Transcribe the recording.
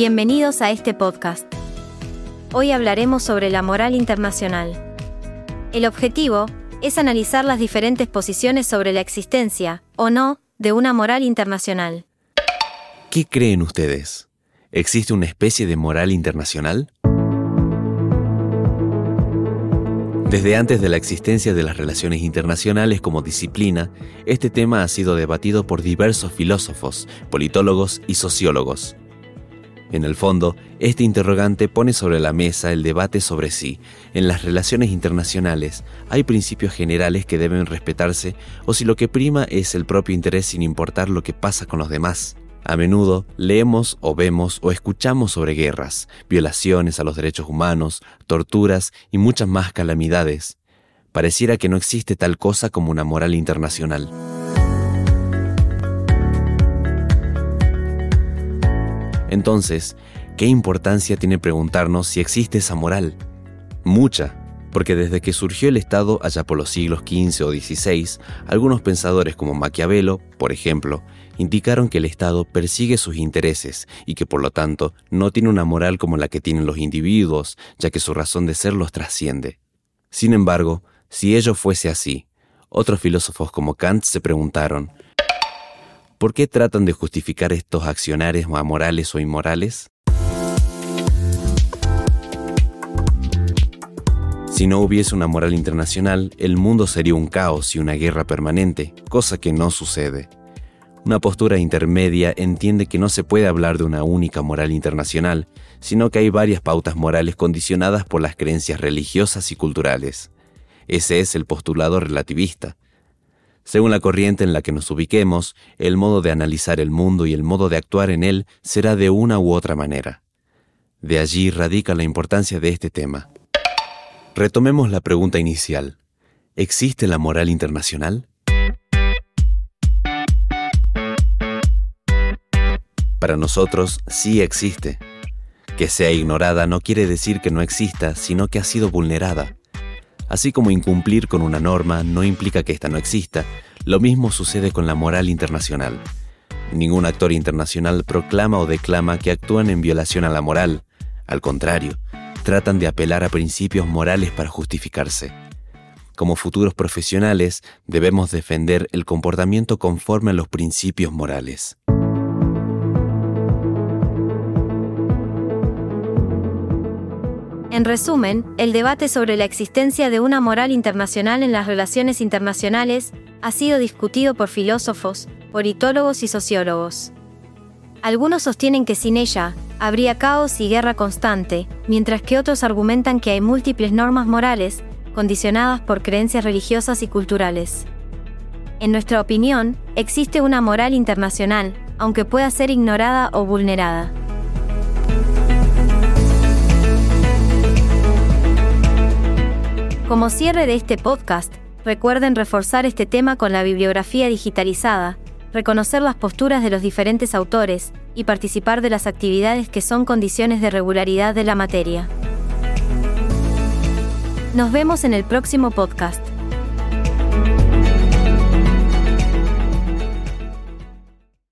Bienvenidos a este podcast. Hoy hablaremos sobre la moral internacional. El objetivo es analizar las diferentes posiciones sobre la existencia, o no, de una moral internacional. ¿Qué creen ustedes? ¿Existe una especie de moral internacional? Desde antes de la existencia de las relaciones internacionales como disciplina, este tema ha sido debatido por diversos filósofos, politólogos y sociólogos. En el fondo, este interrogante pone sobre la mesa el debate sobre si, en las relaciones internacionales, hay principios generales que deben respetarse o si lo que prima es el propio interés sin importar lo que pasa con los demás. A menudo leemos o vemos o escuchamos sobre guerras, violaciones a los derechos humanos, torturas y muchas más calamidades. Pareciera que no existe tal cosa como una moral internacional. Entonces, ¿qué importancia tiene preguntarnos si existe esa moral? Mucha, porque desde que surgió el Estado allá por los siglos XV o XVI, algunos pensadores como Maquiavelo, por ejemplo, indicaron que el Estado persigue sus intereses y que por lo tanto no tiene una moral como la que tienen los individuos, ya que su razón de ser los trasciende. Sin embargo, si ello fuese así, otros filósofos como Kant se preguntaron, ¿Por qué tratan de justificar estos accionares amorales o inmorales? Si no hubiese una moral internacional, el mundo sería un caos y una guerra permanente, cosa que no sucede. Una postura intermedia entiende que no se puede hablar de una única moral internacional, sino que hay varias pautas morales condicionadas por las creencias religiosas y culturales. Ese es el postulado relativista, según la corriente en la que nos ubiquemos, el modo de analizar el mundo y el modo de actuar en él será de una u otra manera. De allí radica la importancia de este tema. Retomemos la pregunta inicial. ¿Existe la moral internacional? Para nosotros sí existe. Que sea ignorada no quiere decir que no exista, sino que ha sido vulnerada. Así como incumplir con una norma no implica que ésta no exista, lo mismo sucede con la moral internacional. Ningún actor internacional proclama o declama que actúan en violación a la moral. Al contrario, tratan de apelar a principios morales para justificarse. Como futuros profesionales, debemos defender el comportamiento conforme a los principios morales. En resumen, el debate sobre la existencia de una moral internacional en las relaciones internacionales ha sido discutido por filósofos, politólogos y sociólogos. Algunos sostienen que sin ella, habría caos y guerra constante, mientras que otros argumentan que hay múltiples normas morales, condicionadas por creencias religiosas y culturales. En nuestra opinión, existe una moral internacional, aunque pueda ser ignorada o vulnerada. Como cierre de este podcast, recuerden reforzar este tema con la bibliografía digitalizada, reconocer las posturas de los diferentes autores y participar de las actividades que son condiciones de regularidad de la materia. Nos vemos en el próximo podcast.